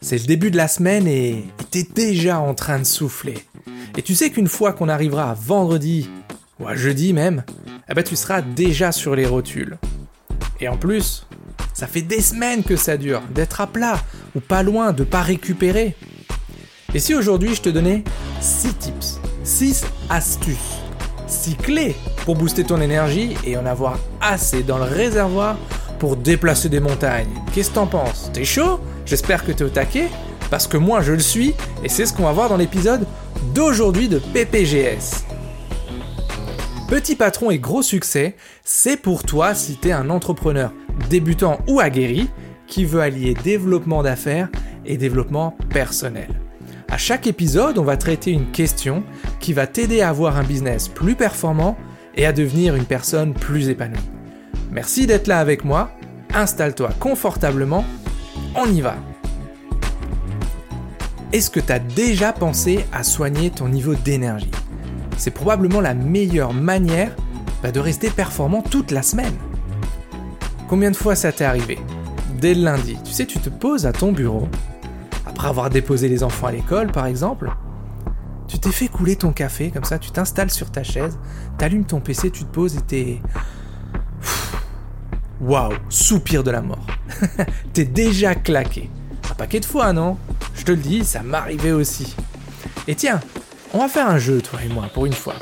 C'est le début de la semaine et t'es déjà en train de souffler. Et tu sais qu'une fois qu'on arrivera à vendredi, ou à jeudi même, eh ben tu seras déjà sur les rotules. Et en plus, ça fait des semaines que ça dure, d'être à plat, ou pas loin, de pas récupérer. Et si aujourd'hui je te donnais 6 tips, 6 astuces, 6 clés pour booster ton énergie et en avoir assez dans le réservoir pour déplacer des montagnes. Qu'est-ce que t'en penses? T'es chaud? J'espère que t'es au taquet, parce que moi je le suis, et c'est ce qu'on va voir dans l'épisode d'aujourd'hui de PPGS. Petit patron et gros succès, c'est pour toi si t'es un entrepreneur débutant ou aguerri qui veut allier développement d'affaires et développement personnel. À chaque épisode, on va traiter une question qui va t'aider à avoir un business plus performant et à devenir une personne plus épanouie. Merci d'être là avec moi, installe-toi confortablement, on y va. Est-ce que tu as déjà pensé à soigner ton niveau d'énergie? C'est probablement la meilleure manière bah, de rester performant toute la semaine. Combien de fois ça t'est arrivé? Dès le lundi, tu sais, tu te poses à ton bureau, après avoir déposé les enfants à l'école par exemple, tu t'es fait couler ton café, comme ça, tu t'installes sur ta chaise, t'allumes ton PC, tu te poses et t'es... Waouh, soupir de la mort. t'es déjà claqué. Un paquet de fois, non? Je te le dis, ça m'arrivait aussi. Et tiens, on va faire un jeu, toi et moi, pour une fois.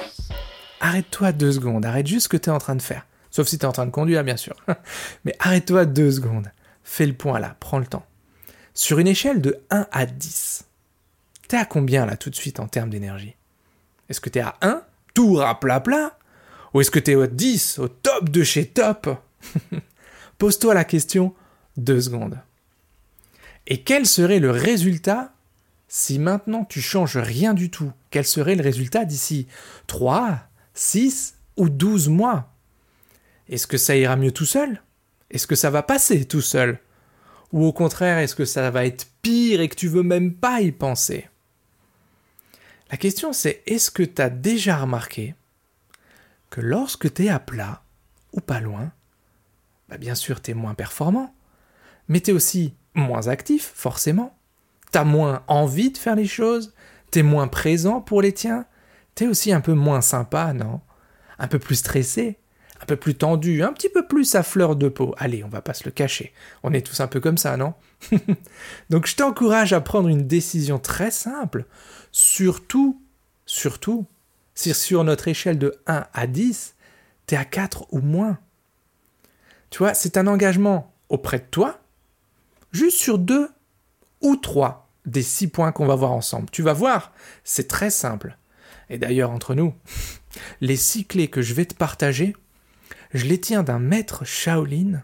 Arrête-toi deux secondes, arrête juste ce que t'es en train de faire. Sauf si t'es en train de conduire, bien sûr. Mais arrête-toi deux secondes. Fais le point là, prends le temps. Sur une échelle de 1 à 10, t'es à combien là tout de suite en termes d'énergie? Est-ce que t'es à 1, tout plat plat Ou est-ce que t'es au 10, au top de chez top? Pose-toi la question deux secondes. Et quel serait le résultat si maintenant tu changes rien du tout? Quel serait le résultat d'ici 3, 6 ou 12 mois? Est-ce que ça ira mieux tout seul? Est-ce que ça va passer tout seul? Ou au contraire, est-ce que ça va être pire et que tu veux même pas y penser? La question c'est est-ce que tu as déjà remarqué que lorsque tu es à plat, ou pas loin, bah bien sûr tu es moins performant, mais tu es aussi moins actif, forcément. Tu as moins envie de faire les choses, tu es moins présent pour les tiens, tu es aussi un peu moins sympa, non? Un peu plus stressé, un peu plus tendu, un petit peu plus à fleur de peau. Allez, on va pas se le cacher. On est tous un peu comme ça, non? Donc je t'encourage à prendre une décision très simple. Surtout, surtout, si sur notre échelle de 1 à 10, tu es à 4 ou moins. Tu vois, c'est un engagement auprès de toi, juste sur 2 ou 3 des 6 points qu'on va voir ensemble. Tu vas voir, c'est très simple. Et d'ailleurs, entre nous, les 6 clés que je vais te partager, je les tiens d'un maître Shaolin,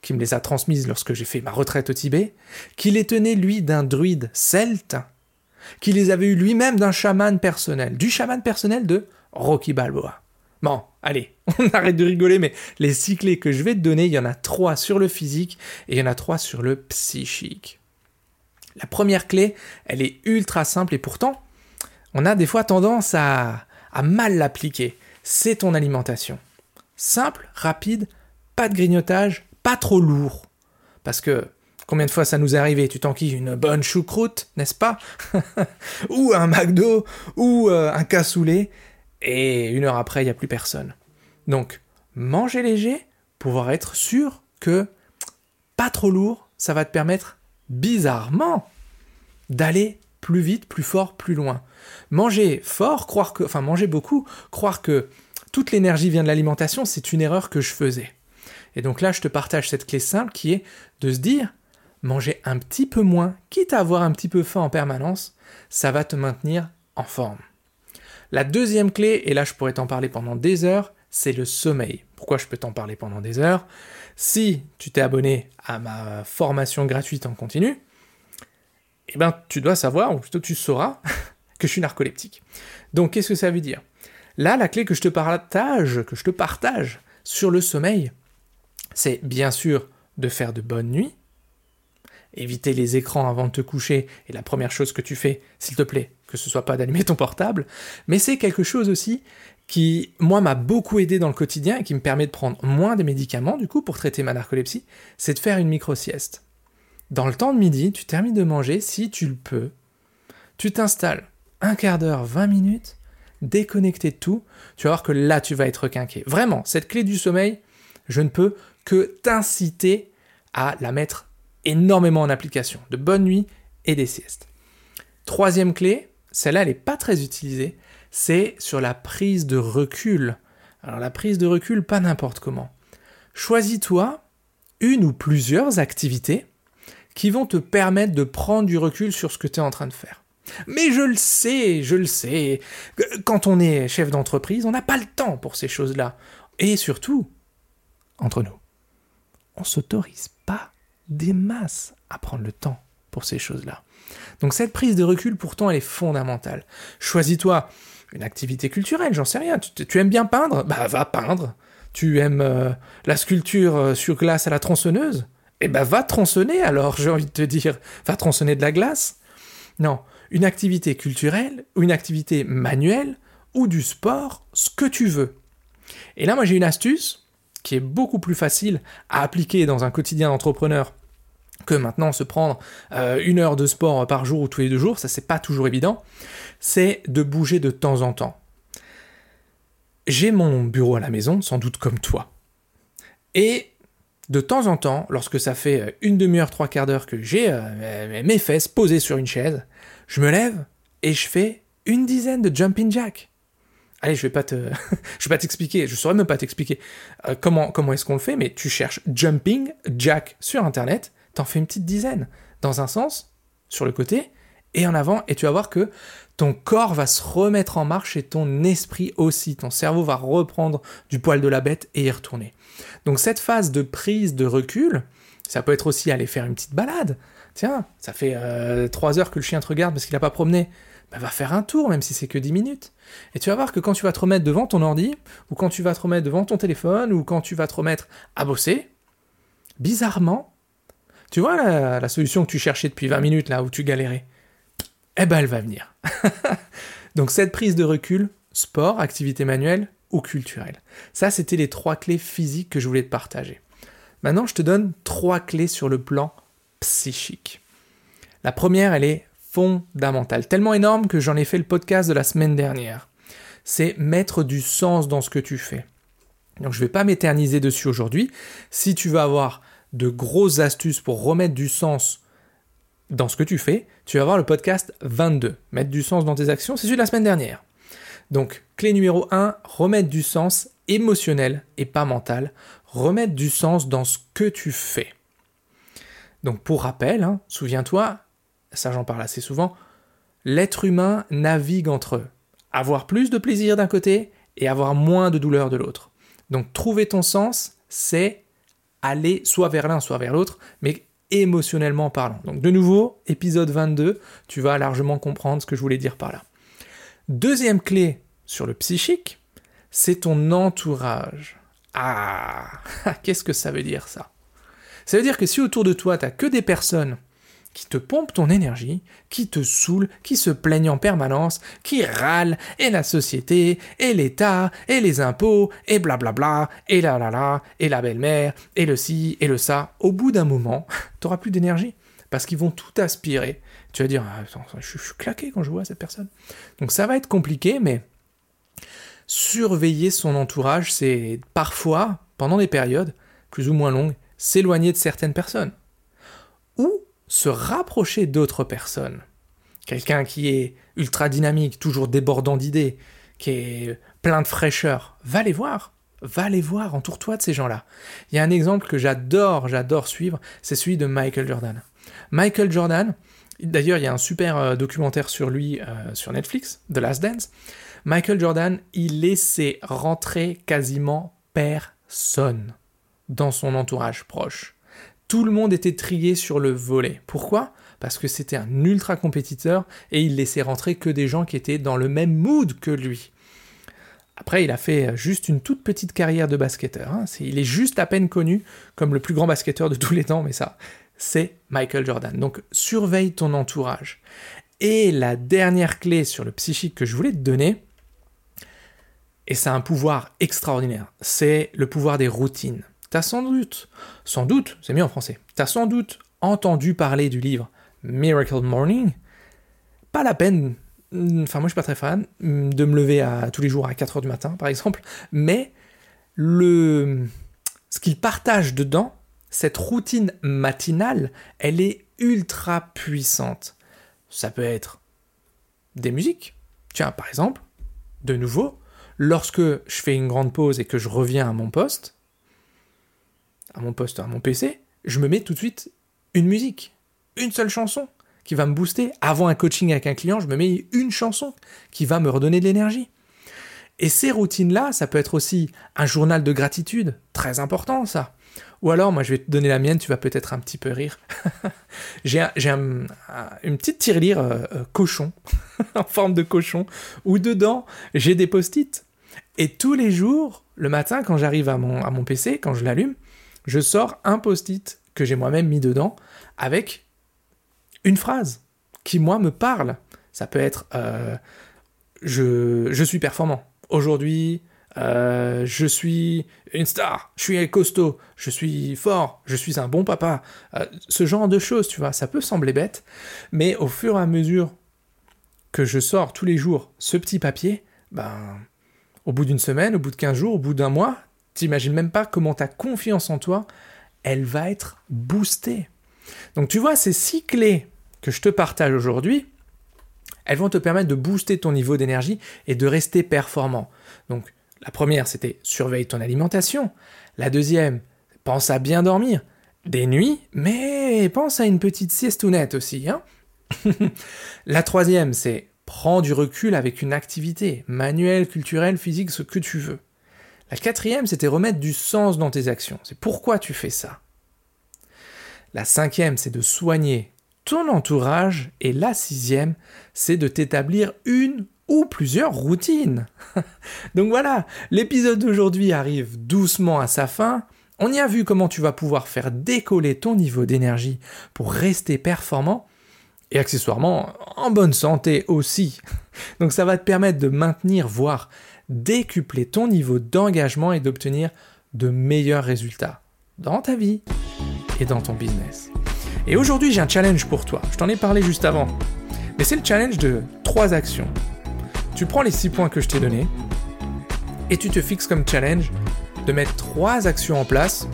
qui me les a transmises lorsque j'ai fait ma retraite au Tibet, qui les tenait lui d'un druide celte, qui les avait eu lui-même d'un chaman personnel, du chaman personnel de Rocky Balboa. Bon, allez, on arrête de rigoler, mais les six clés que je vais te donner, il y en a trois sur le physique et il y en a trois sur le psychique. La première clé, elle est ultra simple et pourtant, on a des fois tendance à, mal l'appliquer. C'est ton alimentation. Simple, rapide, pas de grignotage, pas trop lourd. Parce que combien de fois ça nous est arrivé Tu t'enquilles une bonne choucroute, n'est-ce pas? Ou un McDo, ou euh, un cassoulet, et une heure après, il n'y a plus personne. Donc, manger léger, pouvoir être sûr que pas trop lourd, ça va te permettre bizarrement d'aller plus vite, plus fort, plus loin. Manger fort, croire que, enfin manger beaucoup, croire que toute l'énergie vient de l'alimentation, c'est une erreur que je faisais. Et donc là, je te partage cette clé simple qui est de se dire, manger un petit peu moins, quitte à avoir un petit peu faim en permanence, ça va te maintenir en forme. La deuxième clé, et là je pourrais t'en parler pendant des heures, c'est le sommeil. Pourquoi je peux t'en parler pendant des heures? Si tu t'es abonné à ma formation gratuite en continu, eh ben tu dois savoir, ou plutôt tu sauras, que je suis narcoleptique. Donc qu'est-ce que ça veut dire? Là, la clé que je te partage, que je te partage sur le sommeil, c'est bien sûr de faire de bonnes nuits, éviter les écrans avant de te coucher, et la première chose que tu fais, s'il te plaît, que ce soit pas d'allumer ton portable, mais c'est quelque chose aussi qui, moi, m'a beaucoup aidé dans le quotidien et qui me permet de prendre moins de médicaments, du coup, pour traiter ma narcolepsie, c'est de faire une micro-sieste. dans le temps de midi, tu termines de manger, si tu le peux, tu t'installes un quart d'heure, 20 minutes, déconnecté de tout, tu vas voir que là, tu vas être quinqué. Vraiment, cette clé du sommeil, je ne peux que t'inciter à la mettre énormément en application. De bonnes nuits et des siestes. Troisième clé, celle-là, elle n'est pas très utilisée, c'est sur la prise de recul. Alors la prise de recul, pas n'importe comment. Choisis-toi une ou plusieurs activités qui vont te permettre de prendre du recul sur ce que tu es en train de faire. Mais je le sais, je le sais, quand on est chef d'entreprise, on n'a pas le temps pour ces choses-là. Et surtout, entre nous, on s'autorise pas des masses à prendre le temps pour ces choses-là. Donc cette prise de recul, pourtant, elle est fondamentale. Choisis-toi une activité culturelle, j'en sais rien. Tu, aimes bien peindre? Bah va peindre. Tu aimes euh, la sculpture euh, sur glace à la tronçonneuse? Eh ben va tronçonner alors, j'ai envie de te dire. Va tronçonner de la glace Non, une activité culturelle ou une activité manuelle ou du sport, ce que tu veux. Et là, moi j'ai une astuce qui est beaucoup plus facile à appliquer dans un quotidien d'entrepreneur que maintenant se prendre euh, une heure de sport par jour ou tous les deux jours, ça c'est pas toujours évident, c'est de bouger de temps en temps. J'ai mon bureau à la maison, sans doute comme toi. Et de temps en temps, lorsque ça fait une demi-heure, trois quarts d'heure que j'ai euh, mes fesses posées sur une chaise, je me lève et je fais une dizaine de jumping jack. Allez, je vais pas te, je vais pas t'expliquer, je saurais même pas t'expliquer euh, comment comment est-ce qu'on le fait, mais tu cherches jumping jack sur internet, t'en fais une petite dizaine dans un sens, sur le côté et en avant, et tu vas voir que ton corps va se remettre en marche et ton esprit aussi, ton cerveau va reprendre du poil de la bête et y retourner. Donc cette phase de prise de recul, ça peut être aussi aller faire une petite balade. Tiens, ça fait euh, trois heures que le chien te regarde parce qu'il n'a pas promené. Bah, va faire un tour, même si c'est que 10 minutes. Et tu vas voir que quand tu vas te remettre devant ton ordi, ou quand tu vas te remettre devant ton téléphone, ou quand tu vas te remettre à bosser, bizarrement, tu vois la, solution que tu cherchais depuis 20 minutes, là où tu galérais, eh ben elle va venir. Donc cette prise de recul, sport, activité manuelle ou culturelle. Ça, c'était les trois clés physiques que je voulais te partager. Maintenant, je te donne trois clés sur le plan psychique. La première, elle est fondamentale, tellement énorme que j'en ai fait le podcast de la semaine dernière. C'est mettre du sens dans ce que tu fais. Donc je ne vais pas m'éterniser dessus aujourd'hui. Si tu veux avoir de grosses astuces pour remettre du sens dans ce que tu fais, tu vas voir le podcast 22. Mettre du sens dans tes actions, c'est celui de la semaine dernière. Donc, clé numéro 1, remettre du sens émotionnel et pas mental. Remettre du sens dans ce que tu fais. Donc, pour rappel, hein, souviens-toi, ça j'en parle assez souvent, l'être humain navigue entre. Avoir plus de plaisir d'un côté et avoir moins de douleur de l'autre. Donc, trouver ton sens, c'est aller soit vers l'un, soit vers l'autre, mais émotionnellement parlant. Donc de nouveau, épisode 22, tu vas largement comprendre ce que je voulais dire par là. Deuxième clé sur le psychique, c'est ton entourage. Ah, qu'est-ce que ça veut dire ça? Ça veut dire que si autour de toi, tu n'as que des personnes qui te pompe ton énergie, qui te saoule, qui se plaignent en permanence, qui râlent, et la société, et l'État, et les impôts, et blablabla, et la la la, et la belle-mère, et le ci, et le ça. Au bout d'un moment, t'auras plus d'énergie. Parce qu'ils vont tout aspirer. Tu vas dire, ah, je suis claqué quand je vois cette personne. Donc ça va être compliqué, mais surveiller son entourage, c'est parfois, pendant des périodes plus ou moins longues, s'éloigner de certaines personnes. Ou se rapprocher d'autres personnes. Quelqu'un qui est ultra dynamique, toujours débordant d'idées, qui est plein de fraîcheur, va les voir. Va les voir, entoure-toi de ces gens-là. Il y a un exemple que j'adore, j'adore suivre, c'est celui de Michael Jordan. Michael Jordan, d'ailleurs il y a un super euh, documentaire sur lui euh, sur Netflix, The Last Dance. Michael Jordan, il laissait rentrer quasiment personne dans son entourage proche tout le monde était trié sur le volet. Pourquoi? Parce que c'était un ultra compétiteur et il laissait rentrer que des gens qui étaient dans le même mood que lui. Après, il a fait juste une toute petite carrière de basketteur. Hein. il est juste à peine connu comme le plus grand basketteur de tous les temps, mais ça, c'est Michael Jordan. Donc, surveille ton entourage. Et la dernière clé sur le psychique que je voulais te donner, et c'est un pouvoir extraordinaire, c'est le pouvoir des routines. T'as sans doute, sans doute, c'est mieux en français, t'as sans doute entendu parler du livre Miracle Morning, pas la peine, enfin moi je suis pas très fan, de me lever tous les jours à 4h du matin par exemple, mais ce qu'il partage dedans, cette routine matinale, elle est ultra puissante. Ça peut être des musiques. Tiens, par exemple, de nouveau, lorsque je fais une grande pause et que je reviens à mon poste, à mon poste, à mon PC, je me mets tout de suite une musique, une seule chanson qui va me booster. Avant un coaching avec un client, je me mets une chanson qui va me redonner de l'énergie. Et ces routines-là, ça peut être aussi un journal de gratitude, très important ça. Ou alors, moi je vais te donner la mienne, tu vas peut-être un petit peu rire. j'ai une petite tirelire euh, euh, cochon, en forme de cochon, où dedans j'ai des post-it. Et tous les jours, le matin, quand j'arrive à mon, à mon PC, quand je l'allume, je sors un post-it que j'ai moi-même mis dedans avec une phrase qui, moi, me parle. Ça peut être euh, je, je suis performant. Aujourd'hui, euh, je suis une star, je suis costaud, je suis fort, je suis un bon papa. Euh, ce genre de choses, tu vois, ça peut sembler bête, mais au fur et à mesure que je sors tous les jours ce petit papier, ben, au bout d'une semaine, au bout de 15 jours, au bout d'un mois, t'imagines même pas comment ta confiance en toi, elle va être boostée. Donc tu vois, ces six clés que je te partage aujourd'hui, elles vont te permettre de booster ton niveau d'énergie et de rester performant. Donc la première, c'était surveille ton alimentation. La deuxième, pense à bien dormir. Des nuits, mais pense à une petite siesteounette aussi. Hein la troisième, c'est prends du recul avec une activité, manuelle, culturelle, physique, ce que tu veux. La quatrième, c'était remettre du sens dans tes actions. C'est pourquoi tu fais ça. La cinquième, c'est de soigner ton entourage. Et la sixième, c'est de t'établir une ou plusieurs routines. Donc voilà, l'épisode d'aujourd'hui arrive doucement à sa fin. On y a vu comment tu vas pouvoir faire décoller ton niveau d'énergie pour rester performant et accessoirement en bonne santé aussi. Donc ça va te permettre de maintenir, voire décupler ton niveau d'engagement et d'obtenir de meilleurs résultats dans ta vie et dans ton business. Et aujourd'hui j'ai un challenge pour toi, je t'en ai parlé juste avant, mais c'est le challenge de trois actions tu prends les 6 points que je t'ai donnés et tu te fixes comme challenge de mettre 3 actions en place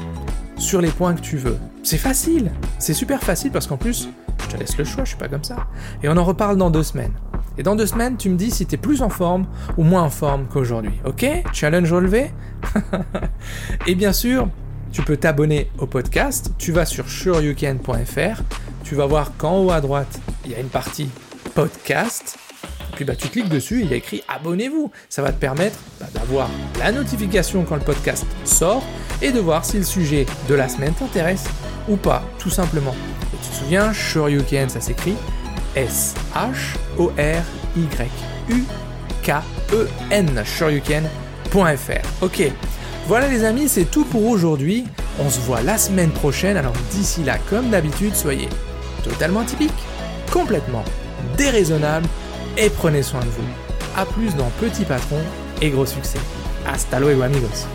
sur les points que tu veux. C'est facile, c'est super facile parce qu'en plus, je te laisse le choix, je suis pas comme ça. Et on en reparle dans deux semaines. Et dans deux semaines, tu me dis si tu es plus en forme ou moins en forme qu'aujourd'hui. Ok? Challenge relevé? Et bien sûr, tu peux t'abonner au podcast. Tu vas sur sureyoucan.fr. Tu vas voir qu'en haut à droite, il y a une partie podcast puis bah, tu cliques dessus, il y a écrit abonnez-vous. Ça va te permettre bah, d'avoir la notification quand le podcast sort et de voir si le sujet de la semaine t'intéresse ou pas, tout simplement. Et tu te souviens, Sure ça s'écrit S-H-O-R-Y-U-K-E-N, sureyoucan.fr. Ok, voilà les amis, c'est tout pour aujourd'hui. On se voit la semaine prochaine, alors d'ici là, comme d'habitude, soyez totalement typique, complètement déraisonnable et prenez soin de vous. A plus dans Petit Patron et gros succès. Hasta luego amigos.